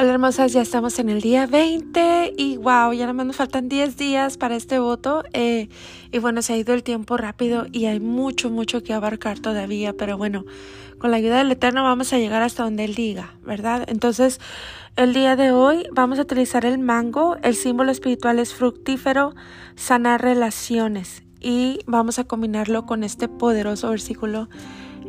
Hola hermosas, ya estamos en el día 20 y wow, ya nada más nos faltan 10 días para este voto eh, y bueno, se ha ido el tiempo rápido y hay mucho, mucho que abarcar todavía, pero bueno, con la ayuda del Eterno vamos a llegar hasta donde Él diga, ¿verdad? Entonces, el día de hoy vamos a utilizar el mango, el símbolo espiritual es fructífero, sanar relaciones y vamos a combinarlo con este poderoso versículo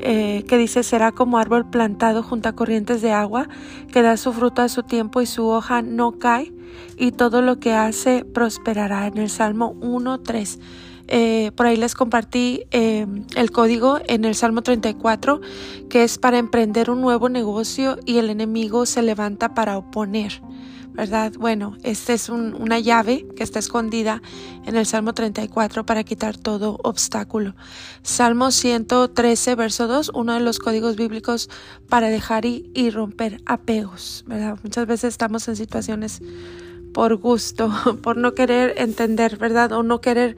eh, que dice será como árbol plantado junto a corrientes de agua, que da su fruto a su tiempo y su hoja no cae, y todo lo que hace prosperará. En el Salmo 1.3. Eh, por ahí les compartí eh, el código en el Salmo 34, que es para emprender un nuevo negocio y el enemigo se levanta para oponer. ¿Verdad? Bueno, esta es una llave que está escondida en el Salmo 34 para quitar todo obstáculo. Salmo 113, verso 2, uno de los códigos bíblicos para dejar y, y romper apegos, ¿verdad? Muchas veces estamos en situaciones por gusto, por no querer entender, ¿verdad? O no querer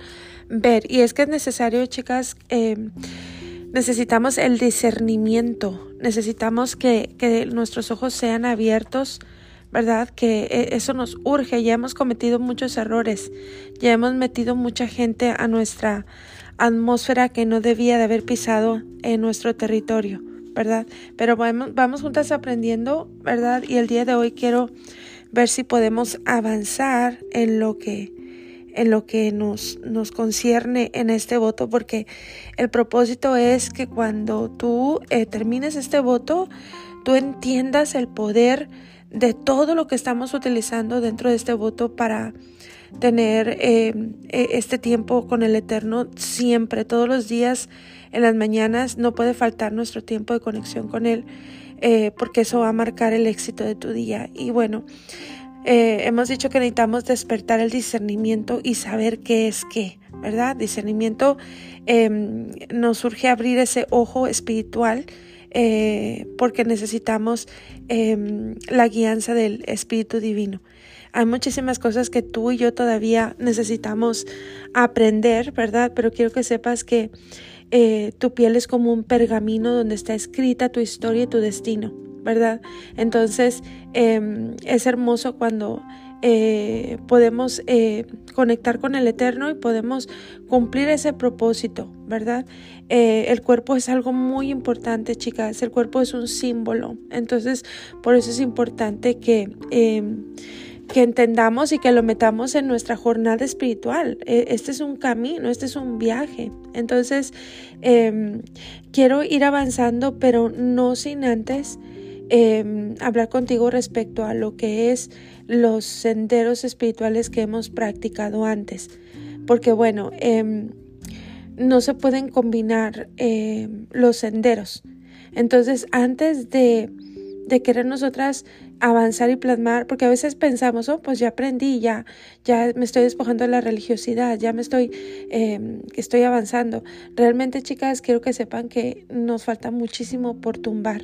ver. Y es que es necesario, chicas, eh, necesitamos el discernimiento, necesitamos que nuestros ojos sean abiertos ¿verdad? Que e, eso nos urge, ya hemos cometido muchos errores, ya hemos metido mucha gente a nuestra atmósfera que no debía de haber pisado en nuestro territorio, ¿verdad? Pero vamos, vamos juntas aprendiendo, ¿verdad? Y el día de hoy quiero ver si podemos avanzar en lo que en lo que nos, nos concierne en este voto, porque el propósito es que cuando tú eh, termines este voto, tú entiendas el poder de todo lo que estamos utilizando dentro de este voto para tener eh, e, este tiempo con el Eterno siempre, todos los días, en las mañanas, no puede faltar nuestro tiempo de conexión con Él, eh, porque eso va a marcar el éxito de tu día. Y bueno, eh, hemos dicho que necesitamos despertar el discernimiento y saber qué es qué, ¿verdad? Discernimiento em, nos surge abrir ese ojo espiritual eh, porque necesitamos em, la guianza del Espíritu Divino. Hay muchísimas cosas que tú y yo todavía necesitamos aprender, ¿verdad? Pero quiero que sepas que eh, tu piel es como un pergamino donde está escrita tu historia y tu destino, ¿verdad? Entonces em, es hermoso cuando eh, podemos eh, conectar con el Eterno y podemos cumplir ese propósito, ¿verdad? Eh, el cuerpo es algo muy importante, chicas, el cuerpo es un símbolo, entonces por eso es importante que em, que entendamos y que lo metamos en nuestra jornada espiritual. E, este es un camino, este es un viaje. Entonces, em, quiero ir avanzando, pero no sin antes Em, hablar contigo respecto a lo que es los senderos espirituales que hemos practicado antes. Porque bueno, em, no se pueden combinar em, los senderos. Entonces, antes de, de querer nosotras avanzar y plasmar, porque a veces pensamos, oh, pues ya aprendí, ya, ya me estoy despojando de la religiosidad, ya me estoy, estoy avanzando. Realmente, chicas, quiero que sepan que nos falta muchísimo por tumbar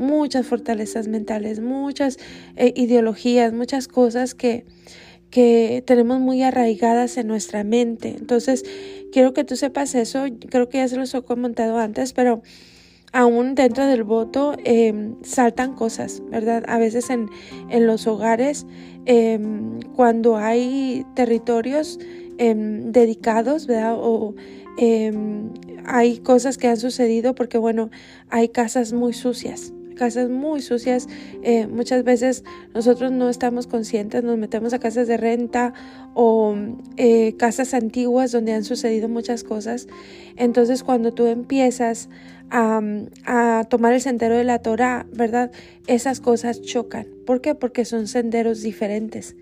muchas fortalezas mentales, muchas eh, ideologías, muchas cosas que, que tenemos muy arraigadas en nuestra mente. Entonces, quiero que tú sepas eso. Creo que ya se los he comentado antes, pero aún dentro del voto em, saltan cosas, ¿verdad? A veces en, en los hogares, em, cuando hay territorios em, dedicados, ¿verdad? O hay cosas que han sucedido porque, bueno, hay casas muy sucias, casas muy sucias. Eh, muchas veces nosotros no estamos conscientes, nos metemos a casas de renta o eh, casas antiguas donde han sucedido muchas cosas. Entonces cuando tú empiezas a, tomar el sendero de la Torah, ¿verdad? Esas cosas chocan. ¿Por qué? Porque son senderos diferentes.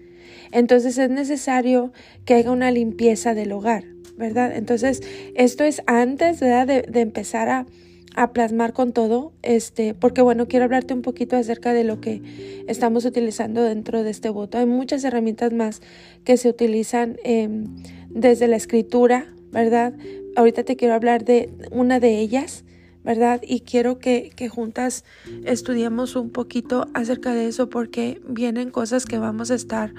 Entonces es necesario que haya una limpieza del hogar, ¿verdad? Entonces esto es antes ¿verdad? de empezar a a plasmar con todo, este, porque bueno, quiero hablarte un poquito acerca de lo que estamos utilizando dentro de este voto. Hay muchas herramientas más que se utilizan em, desde la escritura, ¿verdad? Ahorita te quiero hablar de una de ellas, ¿verdad? Y quiero que, juntas estudiemos un poquito acerca de eso porque vienen cosas que vamos a estar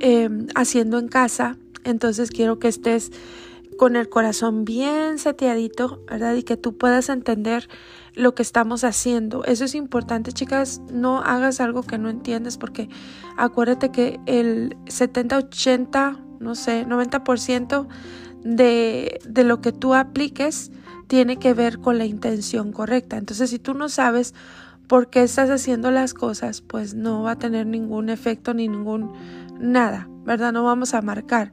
em, haciendo en casa. Entonces quiero que estés con el corazón bien seteadito, ¿verdad? Y que tú puedas entender lo que estamos haciendo. Eso es importante, chicas. No hagas algo que no entiendes porque acuérdate que el 70, 80, no sé, 90% de, de lo que tú apliques tiene que ver con la intención correcta. Entonces, si tú no sabes por qué estás haciendo las cosas, pues no va a tener ningún efecto ni ningún nada, ¿verdad? No vamos a marcar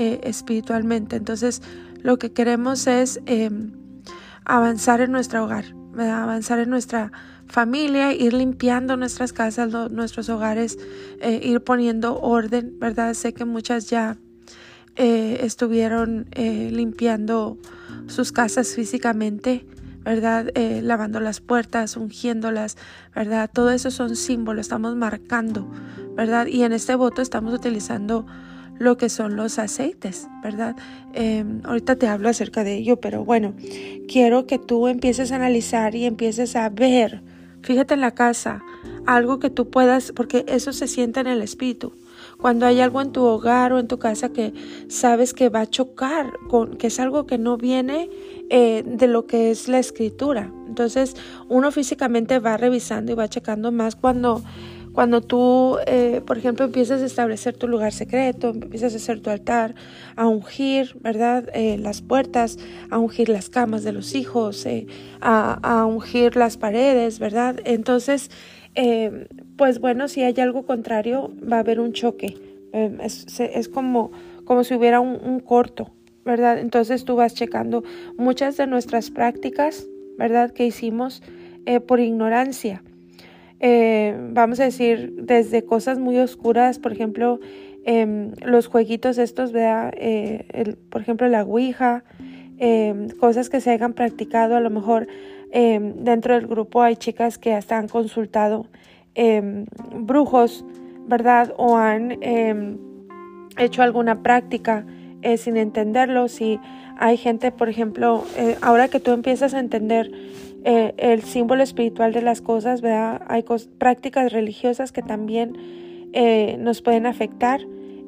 eh, espiritualmente. Entonces, lo que queremos es em, avanzar en nuestro hogar, avanzar en nuestra familia, ir limpiando nuestras casas, nuestros hogares, eh, ir poniendo orden, ¿verdad? Sé que muchas ya eh, estuvieron limpiando sus casas físicamente, ¿verdad? lavando las puertas, ungiéndolas, ¿verdad? Todo eso son símbolos, estamos marcando, ¿verdad? Y en este voto estamos utilizando lo que son los aceites, ¿verdad? Em, ahorita te hablo acerca de ello, pero bueno, quiero que tú empieces a analizar y empieces a ver, fíjate en la casa, algo que tú puedas, porque eso se siente en el espíritu. Cuando hay algo en tu hogar o en tu casa que sabes que va a chocar, con, que es algo que no viene eh, de lo que es la escritura. Entonces uno físicamente va revisando y va checando más cuando cuando tú, eh, por ejemplo, empiezas a establecer tu lugar secreto, empiezas a hacer tu altar, a ungir, ¿verdad? Eh, las puertas, a ungir las camas de los hijos, eh, a, ungir las paredes, ¿verdad? Entonces, pues bueno, si hay algo contrario, va a haber un choque. Es, como, como si hubiera un, un corto, ¿verdad? Entonces tú vas checando muchas de nuestras prácticas, ¿verdad? Que hicimos por ignorancia eh, vamos a decir, desde cosas muy oscuras, por ejemplo, em, los jueguitos estos, vea, eh, por ejemplo, la Ouija, em, cosas que se hayan practicado, a lo mejor em, dentro del grupo hay chicas que hasta han consultado brujos, ¿verdad? O han hecho alguna práctica eh, sin entenderlo. Si hay gente, por ejemplo, ahora que tú empiezas a entender eh, el símbolo espiritual de las cosas, ¿verdad? Hay prácticas religiosas que también eh, nos pueden afectar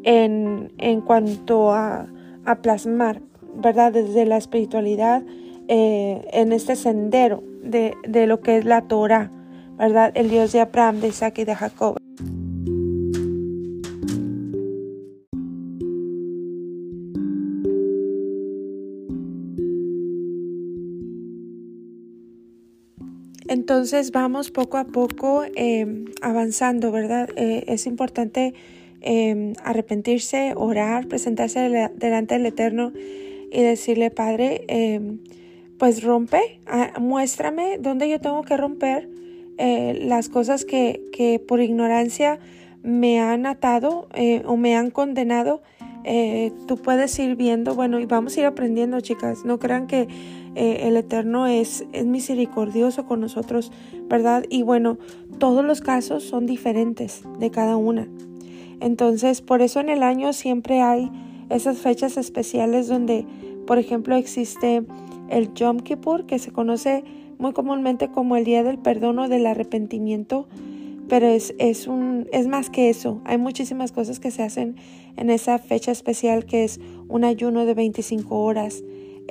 en, en cuanto a, a, plasmar, ¿verdad? Desde la espiritualidad eh, en este sendero de, de lo que es la Torah, ¿verdad? El Dios de Abraham, de Isaac y de Jacob. Entonces vamos poco a poco em, avanzando, ¿verdad? Eh, es importante em, arrepentirse, orar, presentarse delante del Eterno y decirle, Padre, pues rompe, muéstrame dónde yo tengo que romper eh, las cosas que, que, por ignorancia me han atado eh, o me han condenado. Tú puedes ir viendo, bueno, y vamos a ir aprendiendo, chicas. No crean que eh, el Eterno es, es misericordioso con nosotros, ¿verdad? Y bueno, todos los casos son diferentes de cada una. Entonces, por eso en el año siempre hay esas fechas especiales donde, por ejemplo, existe el Yom Kippur, que se conoce muy comúnmente como el Día del Perdón o del Arrepentimiento, pero es, es, un, es más que eso. Hay muchísimas cosas que se hacen en esa fecha especial que es un ayuno de 25 horas,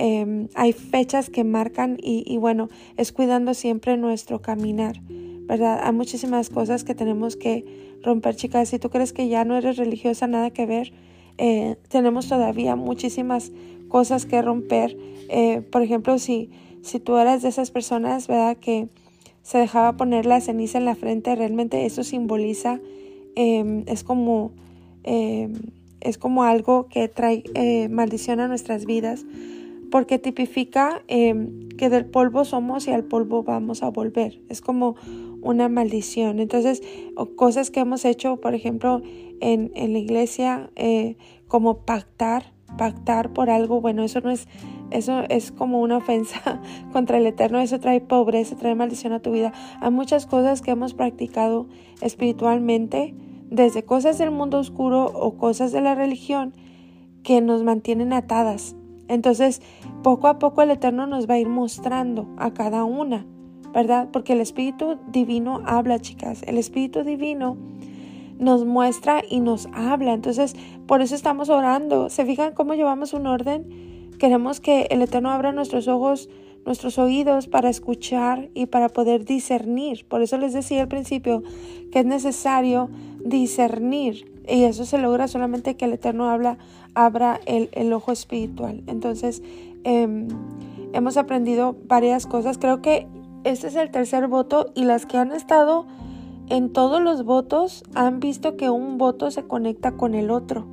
Em, hay fechas que marcan y, bueno, es cuidando siempre nuestro caminar, ¿verdad? Hay muchísimas cosas que tenemos que romper, chicas. Si tú crees que ya no eres religiosa, nada que ver, eh, tenemos todavía muchísimas cosas que romper. Eh, por ejemplo, si, si tú eres de esas personas, ¿verdad? Que se dejaba poner la ceniza en la frente, realmente eso simboliza, em, es como... Em, es como algo que trae eh, maldición a nuestras vidas porque tipifica em, que del polvo somos y al polvo vamos a volver. Es como una maldición. Entonces, cosas que hemos hecho, por ejemplo, en, en la iglesia, eh, como pactar, pactar por algo, bueno, eso no es, eso es como una ofensa contra el Eterno, eso trae pobreza, trae maldición a tu vida. Hay muchas cosas que hemos practicado espiritualmente, desde cosas del mundo oscuro o cosas de la religión, que nos mantienen atadas entonces, poco a poco el Eterno nos va a ir mostrando a cada una, ¿verdad? Porque el Espíritu Divino habla, chicas. El Espíritu Divino nos muestra y nos habla. Entonces, por eso estamos orando. ¿Se fijan cómo llevamos un orden? queremos que el Eterno abra nuestros ojos, nuestros oídos para escuchar y para poder discernir. Por eso les decía al principio que es necesario discernir y eso se logra solamente que el Eterno habla, abra el, ojo espiritual. Entonces, em, hemos aprendido varias cosas. Creo que este es el tercer voto y las que han estado en todos los votos han visto que un voto se conecta con el otro.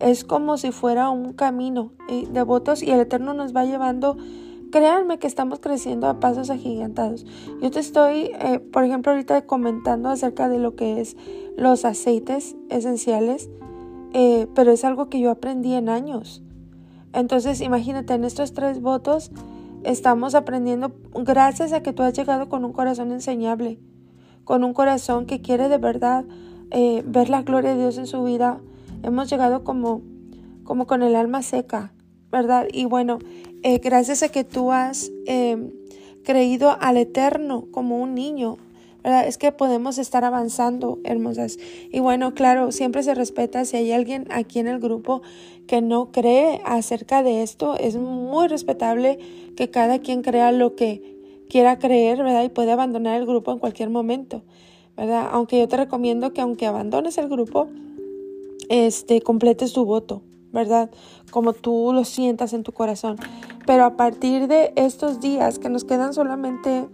Es como si fuera un camino de votos y el Eterno nos va llevando. Créanme que estamos creciendo a pasos agigantados. Yo te estoy, eh, por ejemplo, ahorita comentando acerca de lo que es los aceites esenciales, eh, pero es algo que yo aprendí en años. Entonces, imagínate, en estos tres votos estamos aprendiendo gracias a que tú has llegado con un corazón enseñable, con un corazón que quiere de verdad eh, ver la gloria de Dios en su vida. Hemos llegado como, como con el alma seca, ¿verdad? Y bueno, eh, gracias a que tú has creído al Eterno como un niño, es que podemos estar avanzando, hermosas. Y bueno, claro, siempre se respeta si hay alguien aquí en el grupo que no cree acerca de esto, es muy respetable que cada quien crea lo que quiera creer, ¿verdad? Y puede abandonar el grupo en cualquier momento, ¿verdad? Aunque yo te recomiendo que aunque abandones el grupo, este, completes tu voto, ¿verdad? Como tú lo sientas en tu corazón. Pero a partir de estos días que nos quedan solamente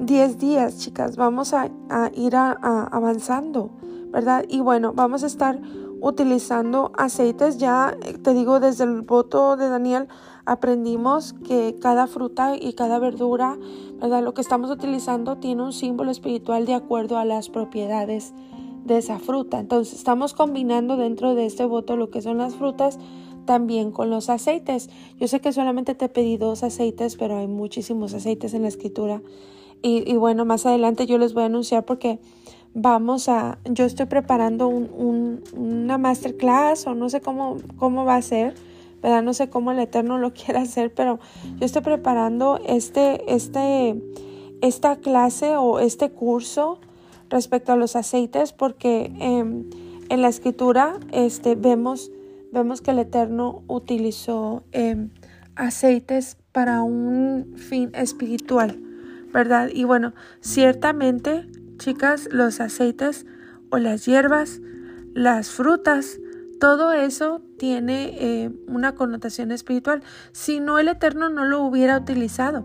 10 días, chicas, vamos a, ir avanzando, ¿verdad? Y bueno, vamos a estar utilizando aceites. Ya eh, te digo, desde el voto de Daniel aprendimos que cada fruta y cada verdura, ¿verdad? Lo que estamos utilizando tiene un símbolo espiritual de acuerdo a las propiedades de esa fruta. Entonces, estamos combinando dentro de este voto lo que son las frutas también con los aceites. Yo sé que solamente te pedí dos aceites, pero hay muchísimos aceites en la escritura. Y, bueno, más adelante yo les voy a anunciar porque vamos a, yo estoy preparando un, una masterclass o no sé cómo, cómo va a ser, ¿verdad? No sé cómo el Eterno lo quiere hacer, pero yo estoy preparando este, este, esta clase o este curso respecto a los aceites porque em, en la escritura este, vemos, vemos que el Eterno utilizó em, aceites para un fin espiritual. ¿Verdad? Y bueno, ciertamente, chicas, los aceites o las hierbas, las frutas, todo eso tiene eh, una connotación espiritual. Si no, el Eterno no lo hubiera utilizado,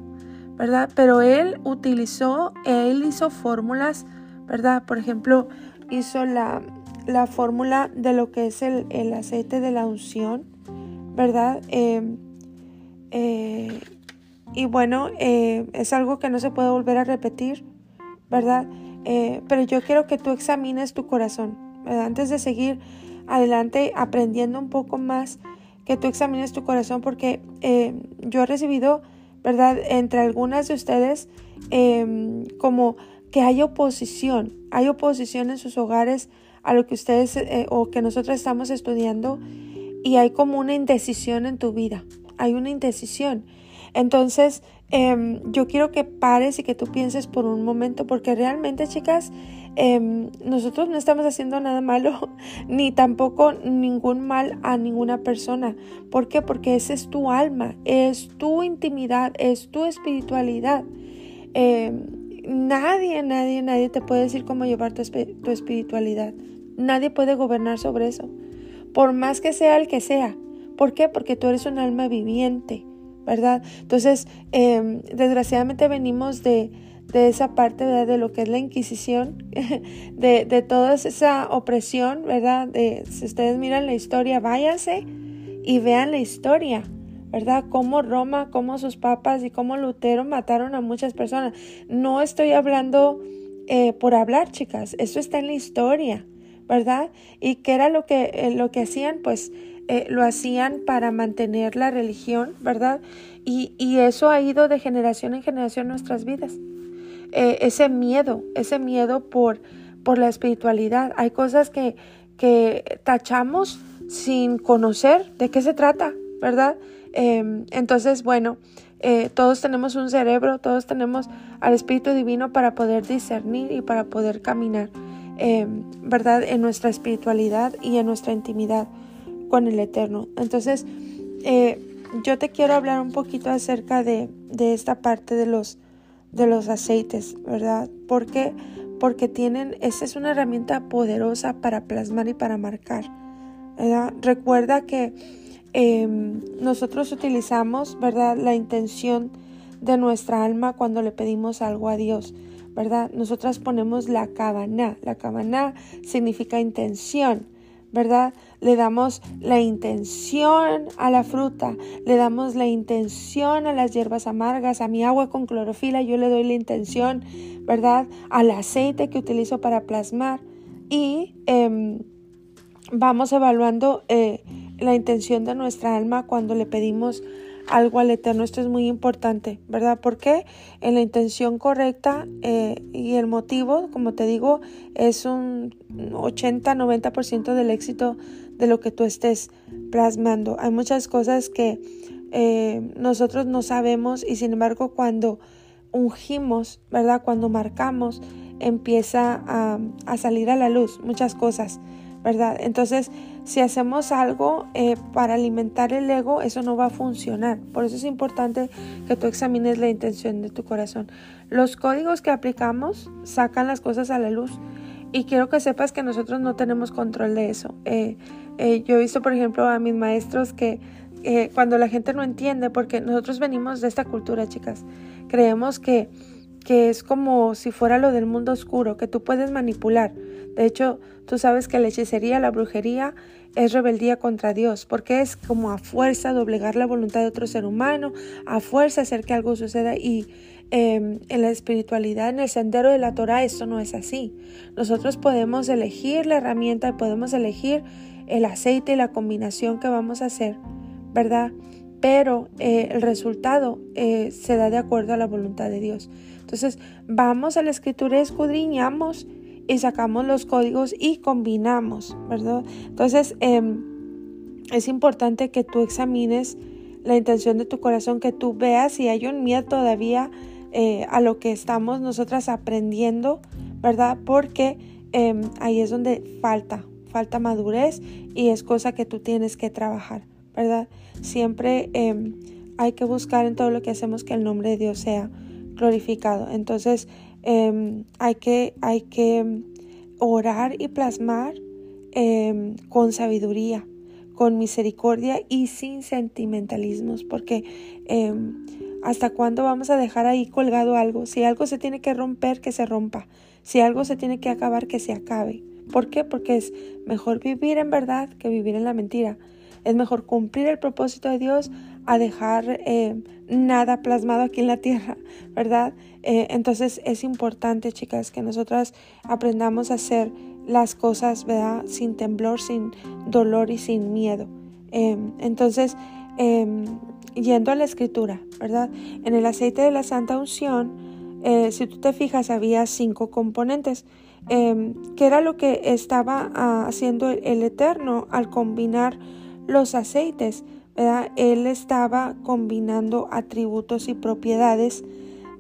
¿verdad? Pero Él utilizó, Él hizo fórmulas, ¿verdad? Por ejemplo, hizo la, la fórmula de lo que es el, el aceite de la unción, ¿verdad? Eh, eh, y bueno, eh, es algo que no se puede volver a repetir, ¿verdad? Eh, pero yo quiero que tú examines tu corazón, ¿verdad? Antes de seguir adelante aprendiendo un poco más, que tú examines tu corazón porque eh, yo he recibido, ¿verdad? Entre algunas de ustedes, em, como que hay oposición, hay oposición en sus hogares a lo que ustedes o que nosotros estamos estudiando y hay como una indecisión en tu vida, hay una indecisión. Entonces, em, yo quiero que pares y que tú pienses por un momento, porque realmente, chicas, em, nosotros no estamos haciendo nada malo, ni tampoco ningún mal a ninguna persona. ¿Por qué? Porque esa es tu alma, es tu intimidad, es tu espiritualidad. Em, nadie, nadie, nadie te puede decir cómo llevar tu, tu espiritualidad. Nadie puede gobernar sobre eso. Por más que sea el que sea. ¿Por qué? Porque tú eres un alma viviente. ¿Verdad? Entonces, em, desgraciadamente venimos de, esa parte, ¿verdad? De lo que es la Inquisición, de, de toda esa opresión, ¿verdad? De, si ustedes miran la historia, váyanse y vean la historia, ¿verdad? Cómo Roma, cómo sus papas y cómo Lutero mataron a muchas personas. No estoy hablando eh, por hablar, chicas, eso está en la historia, ¿verdad? ¿Y qué era lo que, eh, lo que hacían? Pues eh, lo hacían para mantener la religión, ¿verdad? Y, eso ha ido de generación en generación en nuestras vidas. Eh, ese miedo, ese miedo por, por la espiritualidad. Hay cosas que, que tachamos sin conocer de qué se trata, ¿verdad? Em, entonces, bueno, eh, todos tenemos un cerebro, todos tenemos al Espíritu Divino para poder discernir y para poder caminar, em, ¿verdad? En nuestra espiritualidad y en nuestra intimidad con el Eterno. Entonces, eh, yo te quiero hablar un poquito acerca de, de esta parte de los, de los aceites, ¿verdad? Porque porque tienen, esta es una herramienta poderosa para plasmar y para marcar. Recuerda que em, nosotros utilizamos, ¿verdad? La intención de nuestra alma cuando le pedimos algo a Dios. ¿Verdad? Nosotras ponemos la cabana. La cabana significa intención, ¿verdad? Le damos la intención a la fruta, le damos la intención a las hierbas amargas, a mi agua con clorofila, yo le doy la intención, ¿verdad? Al aceite que utilizo para plasmar y em, vamos evaluando eh, la intención de nuestra alma cuando le pedimos algo al Eterno. Esto es muy importante, ¿verdad? Porque en la intención correcta eh, y el motivo, como te digo, es un 80-90% del éxito de lo que tú estés plasmando. Hay muchas cosas que eh, nosotros no sabemos y sin embargo cuando ungimos, ¿verdad? Cuando marcamos, empieza a, a salir a la luz muchas cosas. ¿verdad? Entonces, si hacemos algo eh, para alimentar el ego, eso no va a funcionar. Por eso es importante que tú examines la intención de tu corazón. Los códigos que aplicamos sacan las cosas a la luz y quiero que sepas que nosotros no tenemos control de eso. Eh, eh, yo he visto, por ejemplo, a mis maestros que cuando la gente no entiende, porque nosotros venimos de esta cultura, chicas, creemos que que es como si fuera lo del mundo oscuro, que tú puedes manipular. De hecho, tú sabes que la hechicería, la brujería es rebeldía contra Dios, porque es como a fuerza doblegar la voluntad de otro ser humano, a fuerza hacer que algo suceda y em, en la espiritualidad, en el sendero de la Torah, esto no es así. Nosotros podemos elegir la herramienta y podemos elegir el aceite y la combinación que vamos a hacer, ¿verdad? Pero eh, el resultado eh, se da de acuerdo a la voluntad de Dios. Entonces vamos a la escritura, escudriñamos y sacamos los códigos y combinamos, ¿verdad? Entonces em, es importante que tú examines la intención de tu corazón, que tú veas si hay un miedo todavía eh, a lo que estamos nosotras aprendiendo, ¿verdad? Porque em, ahí es donde falta, falta madurez y es cosa que tú tienes que trabajar, ¿verdad? Siempre em, hay que buscar en todo lo que hacemos que el nombre de Dios sea glorificado. Entonces em, hay, que, hay que orar y plasmar em, con sabiduría, con misericordia y sin sentimentalismos, porque em, hasta cuándo vamos a dejar ahí colgado algo. Si algo se tiene que romper, que se rompa. Si algo se tiene que acabar, que se acabe. ¿Por qué? Porque es mejor vivir en verdad que vivir en la mentira. Es mejor cumplir el propósito de Dios a dejar nada plasmado aquí en la tierra, ¿verdad? Eh, entonces es importante, chicas, que nosotras aprendamos a hacer las cosas, ¿verdad? Sin temblor, sin dolor y sin miedo. Em, entonces, em, yendo a la escritura, ¿verdad? En el aceite de la santa unción, eh, si tú te fijas, había cinco componentes. Em, que era lo que estaba ah, haciendo el Eterno al combinar los aceites. Él estaba combinando atributos y propiedades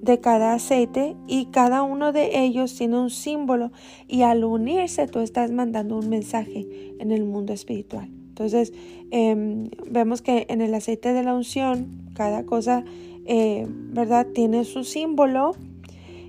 de cada aceite y cada uno de ellos tiene un símbolo y al unirse tú estás mandando un mensaje en el mundo espiritual. Entonces em, vemos que en el aceite de la unción cada cosa, eh, ¿verdad? Tiene su símbolo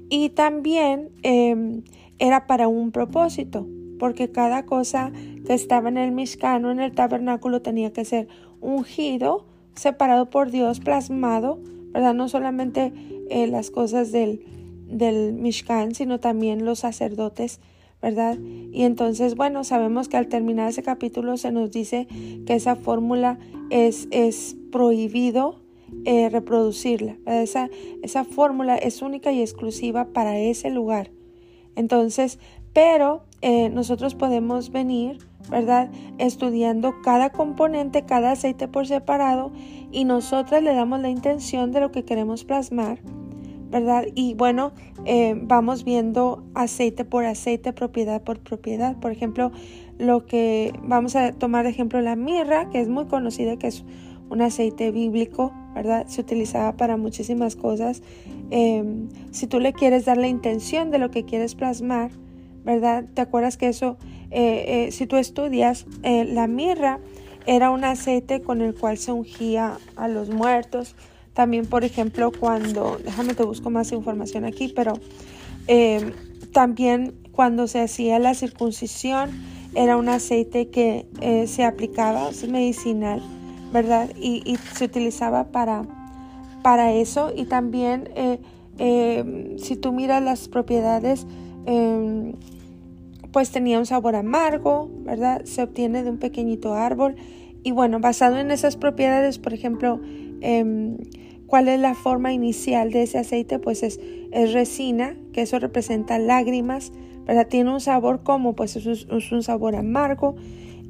y también em, era para un propósito porque cada cosa que estaba en el Mishkan en el tabernáculo tenía que ser ungido, separado por Dios, plasmado, ¿verdad? No solamente eh, las cosas del, del Mishkan, sino también los sacerdotes, ¿verdad? Y entonces, bueno, sabemos que al terminar ese capítulo se nos dice que esa fórmula es, es prohibido eh, reproducirla. Esa, esa fórmula es única y exclusiva para ese lugar. Entonces, pero eh, nosotros podemos venir, ¿verdad? Estudiando cada componente, cada aceite por separado y nosotras le damos la intención de lo que queremos plasmar, Y bueno, eh, vamos viendo aceite por aceite, propiedad por propiedad. Por ejemplo, lo que vamos a tomar de ejemplo la mirra, que es muy conocida, que es un aceite bíblico, ¿verdad? Se utilizaba para muchísimas cosas. Em, si tú le quieres dar la intención de lo que quieres plasmar, ¿verdad? ¿Te acuerdas que eso, eh, eh, si tú estudias, la mirra era un aceite con el cual se ungía a los muertos. También, por ejemplo, cuando, déjame te busco más información aquí, pero eh, también cuando se hacía la circuncisión, era un aceite que eh, se aplicaba, es medicinal, ¿verdad? Y, se utilizaba para, para eso. Y también, eh, si tú miras las propiedades, em, pues tenía un sabor amargo, ¿verdad? Se obtiene de un pequeñito árbol. Y bueno, basado en esas propiedades, por ejemplo, em, ¿cuál es la forma inicial de ese aceite? Pues es, es, resina, que eso representa lágrimas, ¿verdad? Tiene un sabor como, pues es, un sabor amargo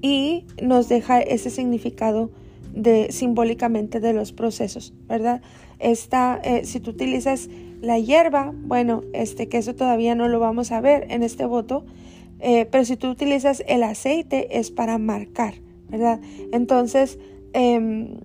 y nos deja ese significado de simbólicamente de los procesos, ¿verdad? Esta, eh, si tú utilizas la hierba, bueno, este que eso todavía no lo vamos a ver en este voto, eh, pero si tú utilizas el aceite es para marcar, ¿verdad? Entonces, em,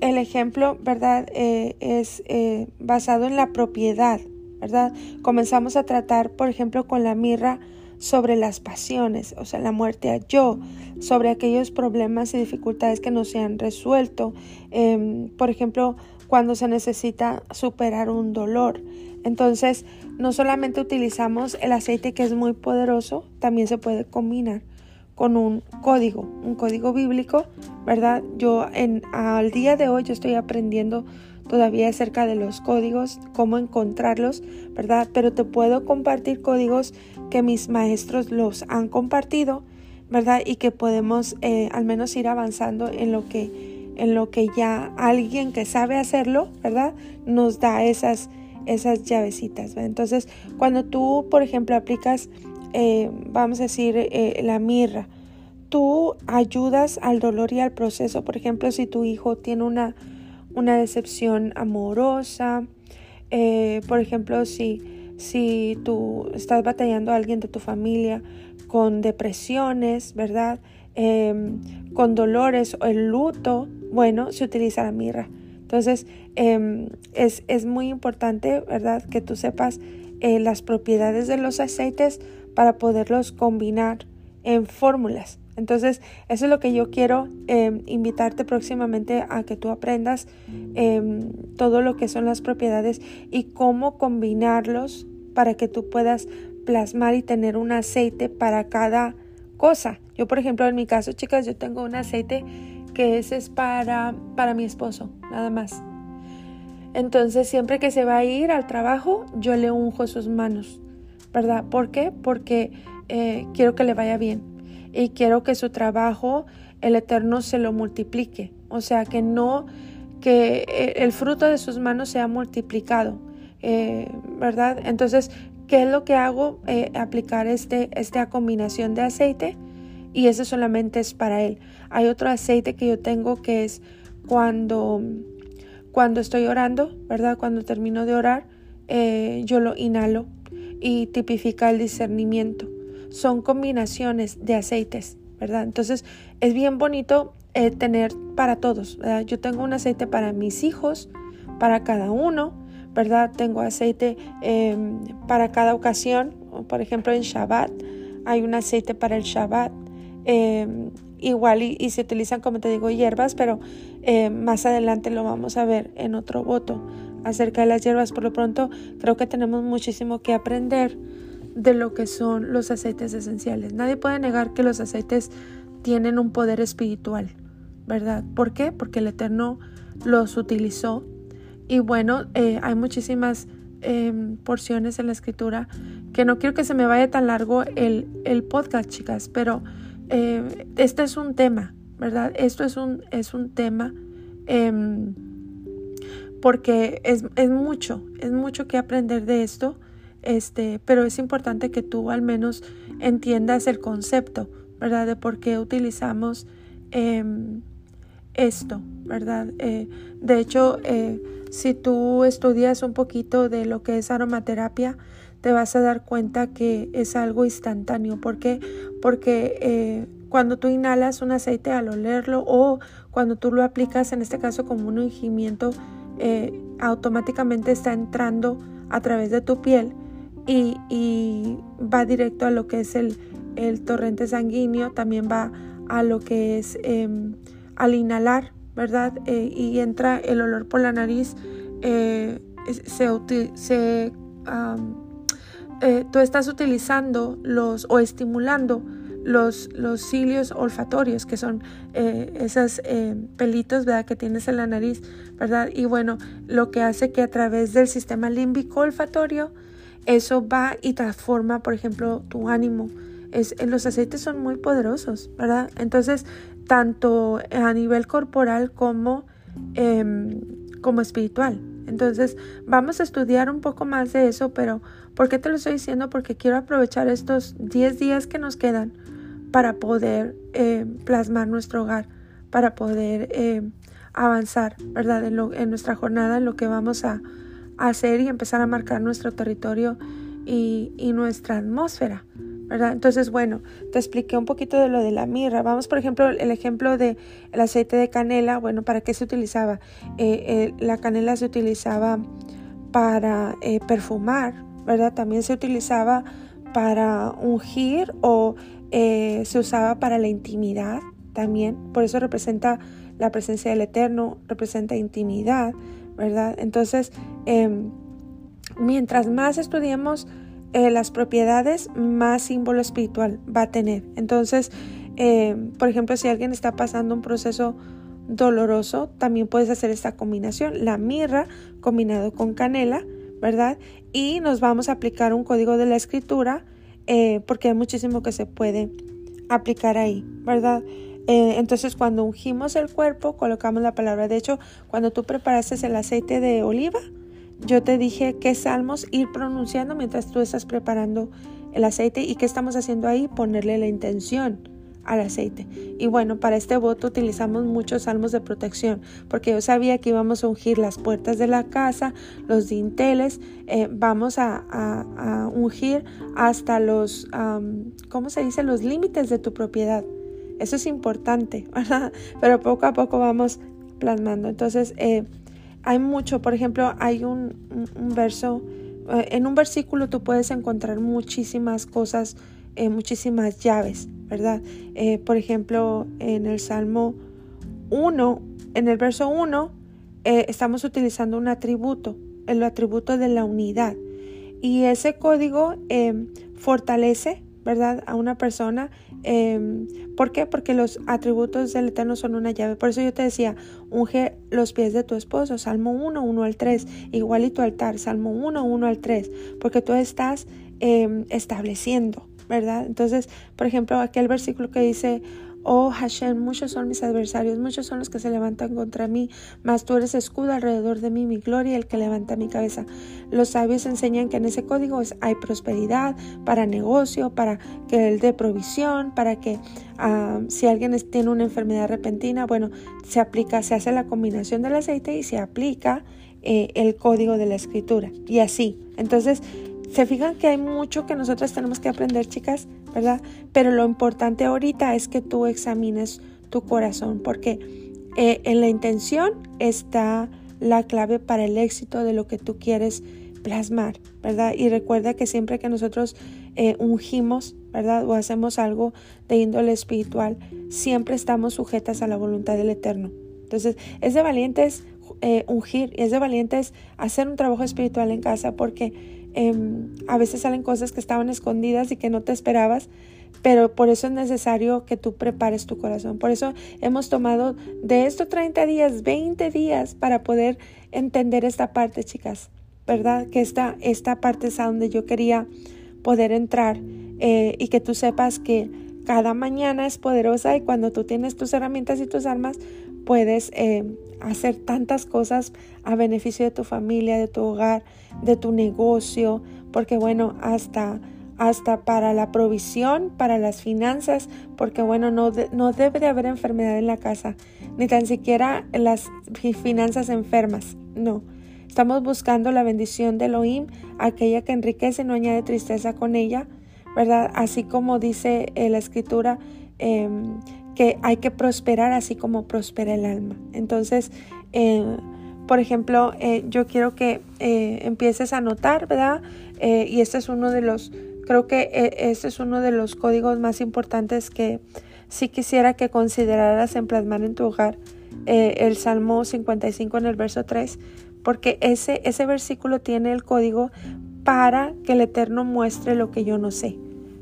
el ejemplo, ¿verdad? Eh, es eh, basado en la propiedad, ¿verdad? Comenzamos a tratar, por ejemplo, con la mirra sobre las pasiones, o sea, la muerte a yo, sobre aquellos problemas y dificultades que no se han resuelto, em, por ejemplo, cuando se necesita superar un dolor. Entonces, no solamente utilizamos el aceite que es muy poderoso, también se puede combinar con un código, un código bíblico, ¿verdad? Yo en, al día de hoy yo estoy aprendiendo todavía acerca de los códigos, cómo encontrarlos, ¿verdad? Pero te puedo compartir códigos que mis maestros los han compartido, ¿verdad? Y que podemos eh, al menos ir avanzando en lo que en lo que ya alguien que sabe hacerlo, ¿verdad? Nos da esas esas llavecitas. Entonces, cuando tú, por ejemplo, aplicas, eh, vamos a decir, eh, la mirra, tú ayudas al dolor y al proceso. Por ejemplo, si tu hijo tiene una, una decepción amorosa, eh, por ejemplo, si, si tú estás batallando a alguien de tu familia con depresiones, ¿verdad? Em, con dolores o el luto, bueno, se utiliza la mirra. Entonces, em, es, muy importante, ¿verdad?, que tú sepas las propiedades de los aceites para poderlos combinar en fórmulas. Entonces, eso es lo que yo quiero em, invitarte próximamente a que tú aprendas em, todo lo que son las propiedades y cómo combinarlos para que tú puedas plasmar y tener un aceite para cada cosa. Yo, por ejemplo, en mi caso, chicas, yo tengo un aceite que ese es para, para mi esposo, nada más. Entonces, siempre que se va a ir al trabajo, yo le unjo sus manos, ¿verdad? ¿Por qué? Porque eh, quiero que le vaya bien y quiero que su trabajo, el Eterno, se lo multiplique. O sea, que no, que eh, el fruto de sus manos sea multiplicado, eh, ¿verdad? Entonces, ¿qué es lo que hago? aplicar este, esta combinación de aceite y ese solamente es para él. Hay otro aceite que yo tengo que es cuando, cuando estoy orando, ¿verdad? Cuando termino de orar, yo lo inhalo y tipifica el discernimiento. Son combinaciones de aceites, ¿verdad? Entonces es bien bonito eh, tener para todos, ¿verdad? Yo tengo un aceite para mis hijos, para cada uno, ¿verdad? Tengo aceite em, para cada ocasión, por ejemplo en Shabbat hay un aceite para el Shabbat, Em, igual y, se utilizan, como te digo, hierbas, pero eh, más adelante lo vamos a ver en otro voto acerca de las hierbas. Por lo pronto, creo que tenemos muchísimo que aprender de lo que son los aceites esenciales. Nadie puede negar que los aceites tienen un poder espiritual, ¿verdad? ¿Por qué? Porque el Eterno los utilizó. Y bueno, eh, hay muchísimas em, porciones en la escritura que no quiero que se me vaya tan largo el, el podcast, chicas, pero eh, este es un tema, ¿verdad? Esto es un, es un tema em, porque es, es, mucho, es mucho que aprender de esto, este, pero es importante que tú al menos entiendas el concepto, ¿verdad? De por qué utilizamos em, esto, ¿verdad? Eh, de hecho, eh, si tú estudias un poquito de lo que es aromaterapia, te vas a dar cuenta que es algo instantáneo. ¿Por qué? Porque eh, cuando tú inhalas un aceite al olerlo o cuando tú lo aplicas, en este caso como un ungimiento, eh, automáticamente está entrando a través de tu piel y, va directo a lo que es el, torrente sanguíneo, también va a lo que es em, al inhalar, ¿verdad? y entra el olor por la nariz, se, se tú estás utilizando los o estimulando los, los cilios olfatorios, que son eh, esos eh, pelitos ¿verdad? que tienes en la nariz, ¿verdad? Y bueno, lo que hace que a través del sistema límbico olfatorio, eso va y transforma, por ejemplo, tu ánimo. Es, los aceites son muy poderosos, ¿verdad? Entonces, tanto a nivel corporal como, em, como espiritual. Entonces, vamos a estudiar un poco más de eso, pero ¿por qué te lo estoy diciendo? Porque quiero aprovechar estos 10 días que nos quedan para poder eh, plasmar nuestro hogar, para poder eh, avanzar, ¿verdad? En, nuestra jornada, en lo que vamos a, hacer y empezar a marcar nuestro territorio y, nuestra atmósfera, ¿verdad? Entonces, bueno, te expliqué un poquito de lo de la mirra. Vamos, por ejemplo, el ejemplo del el aceite de canela. Bueno, ¿para qué se utilizaba? Eh, la canela se utilizaba para perfumar, ¿verdad? También se utilizaba para ungir o eh, se usaba para la intimidad también, por eso representa la presencia del Eterno, representa intimidad, ¿verdad? Entonces, em, mientras más estudiemos eh, las propiedades, más símbolo espiritual va a tener. Entonces, em, por ejemplo, si alguien está pasando un proceso doloroso, también puedes hacer esta combinación, la mirra combinado con canela, ¿verdad? Y nos vamos a aplicar un código de la escritura eh, porque hay muchísimo que se puede aplicar ahí, ¿verdad? Eh, entonces cuando ungimos el cuerpo, colocamos la palabra. De hecho, cuando tú preparaste el aceite de oliva, yo te dije qué salmos ir pronunciando mientras tú estás preparando el aceite y qué estamos haciendo ahí, ponerle la intención al aceite. Y bueno, para este voto utilizamos muchos salmos de protección, porque yo sabía que íbamos a ungir las puertas de la casa, los dinteles, eh, vamos a, ungir hasta los, ¿cómo se dice? Los límites de tu propiedad. Eso es importante, Pero poco a poco vamos plasmando. Entonces, eh, hay mucho, por ejemplo, hay un, un verso, eh, en un versículo tú puedes encontrar muchísimas cosas, muchísimas llaves. ¿verdad? Eh, por ejemplo, en el Salmo 1, en el verso 1, eh, estamos utilizando un atributo, el atributo de la unidad. Y ese código em, fortalece, ¿verdad?, a una persona. Em, ¿Por qué? Porque los atributos del Eterno son una llave. Por eso yo te decía, unge los pies de tu esposo, Salmo 1, 1 al 3, igual y tu altar, Salmo 1, 1 al 3, porque tú estás em, estableciendo, ¿verdad? Entonces, por ejemplo, aquel versículo que dice, Oh Hashem, muchos son mis adversarios, muchos son los que se levantan contra mí, mas tú eres escudo alrededor de mí, mi gloria, el que levanta mi cabeza. Los sabios enseñan que en ese código hay prosperidad para negocio, para que él dé provisión, para que ah, si alguien tiene una enfermedad repentina, bueno, se aplica, se hace la combinación del aceite y se aplica eh, el código de la escritura. Y así. Entonces, se fijan que hay mucho que nosotros tenemos que aprender, chicas, ¿verdad? Pero lo importante ahorita es que tú examines tu corazón, porque eh, en la intención está la clave para el éxito de lo que tú quieres plasmar, ¿verdad? Y recuerda que siempre que nosotros eh, ungimos, ¿verdad? O hacemos algo de índole espiritual, siempre estamos sujetas a la voluntad del Eterno. Entonces, es de valientes eh, ungir y es de valientes hacer un trabajo espiritual en casa porque Em, a veces salen cosas que estaban escondidas y que no te esperabas, pero por eso es necesario que tú prepares tu corazón. Por eso hemos tomado de estos 30 días, 20 días para poder entender esta parte, chicas, ¿verdad? Que esta, esta parte es a donde yo quería poder entrar eh, y que tú sepas que cada mañana es poderosa y cuando tú tienes tus herramientas y tus armas, puedes eh, hacer tantas cosas a beneficio de tu familia, de tu hogar, de tu negocio, porque bueno, hasta hasta para la provisión, para las finanzas, porque bueno, no, no debe de haber enfermedad en la casa, ni tan siquiera las finanzas enfermas, no. Estamos buscando la bendición de Elohim, aquella que enriquece y no añade tristeza con ella, ¿verdad? Así como dice eh, la escritura, em, que hay que prosperar así como prospera el alma. Entonces, eh, por ejemplo, eh, yo quiero que eh, empieces a notar, ¿verdad? y este es uno de los, creo que este es uno de los códigos más importantes que sí quisiera que consideraras en plasmar en tu hogar el Salmo 55 en el verso 3, porque ese, ese versículo tiene el código para que el Eterno muestre lo que yo no sé.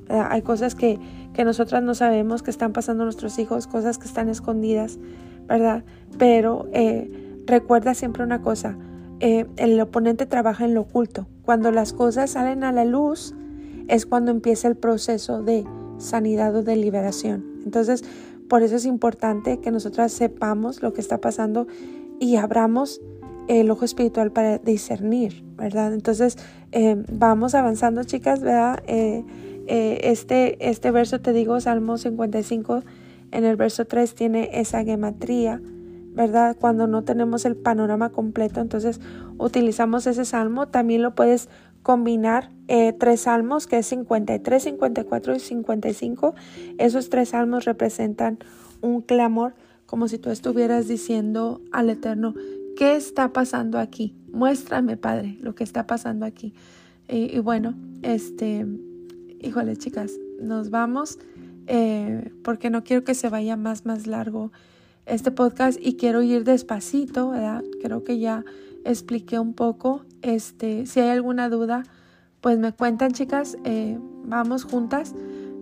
Hay cosas que, que nosotras no sabemos que están pasando nuestros hijos, cosas que están escondidas, ¿verdad? Pero eh, recuerda siempre una cosa, eh, el oponente trabaja en lo oculto. Cuando las cosas salen a la luz es cuando empieza el proceso de sanidad o de liberación. Entonces, por eso es importante que nosotras sepamos lo que está pasando y abramos el ojo espiritual para discernir, ¿verdad? Entonces, eh, vamos avanzando, chicas, ¿verdad? Eh, este, este verso, te digo, Salmo 55, en el verso 3 tiene esa gematría, ¿verdad? Cuando no tenemos el panorama completo, entonces utilizamos ese salmo. También lo puedes combinar tres salmos, que es 53, 54 y 55. Esos tres salmos representan un clamor, como si tú estuvieras diciendo al Eterno, ¿Qué está pasando aquí? Muéstrame, Padre, lo que está pasando aquí. Y, bueno, este, híjole, chicas, nos vamos eh, porque no quiero que se vaya más, más largo este podcast y quiero ir despacito, ¿verdad? Creo que ya expliqué un poco. Este, si hay alguna duda, pues me cuentan, chicas. Eh, vamos juntas,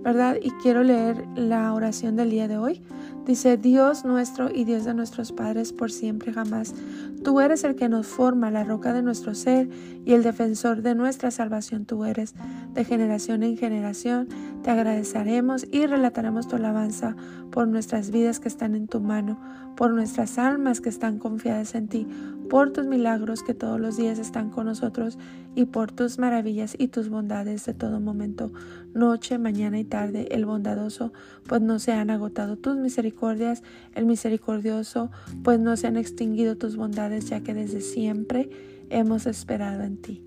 ¿verdad? Y quiero leer la oración del día de hoy. Dice, Dios nuestro y Dios de nuestros padres por siempre jamás. Tú eres el que nos forma, la roca de nuestro ser y el defensor de nuestra salvación tú eres. De generación en generación te agradeceremos y relataremos tu alabanza por nuestras vidas que están en tu mano, por nuestras almas que están confiadas en ti, por tus milagros que todos los días están con nosotros y por tus maravillas y tus bondades de todo momento, noche, mañana y tarde, el bondadoso, pues no se han agotado tus misericordias, el misericordioso, pues no se han extinguido tus bondades, ya que desde siempre hemos esperado en ti.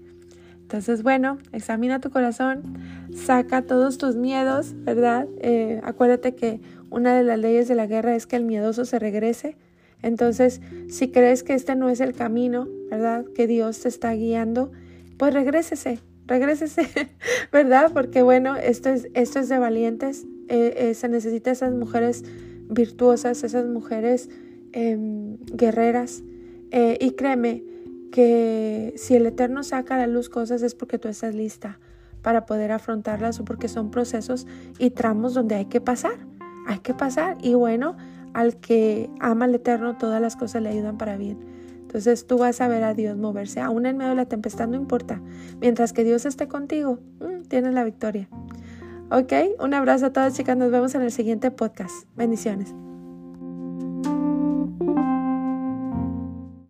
Entonces, bueno, examina tu corazón, saca todos tus miedos, ¿verdad? Eh, acuérdate que una de las leyes de la guerra es que el miedoso se regrese. Entonces, si crees que este no es el camino, ¿verdad? Que Dios te está guiando, pues regrésese, regrésese, ¿verdad? Porque bueno, esto es, esto es de valientes. Eh, eh, se necesita esas mujeres virtuosas, esas mujeres em, guerreras. Eh, y créeme que si el Eterno saca a la luz cosas es porque tú estás lista para poder afrontarlas o porque son procesos y tramos donde hay que pasar. Hay que pasar. Y bueno, al que ama al Eterno, todas las cosas le ayudan para bien. Entonces tú vas a ver a Dios moverse. Aún en medio de la tempestad no importa. Mientras que Dios esté contigo, mm, tienes la victoria. Ok, un abrazo a todas chicas. Nos vemos en el siguiente podcast. Bendiciones.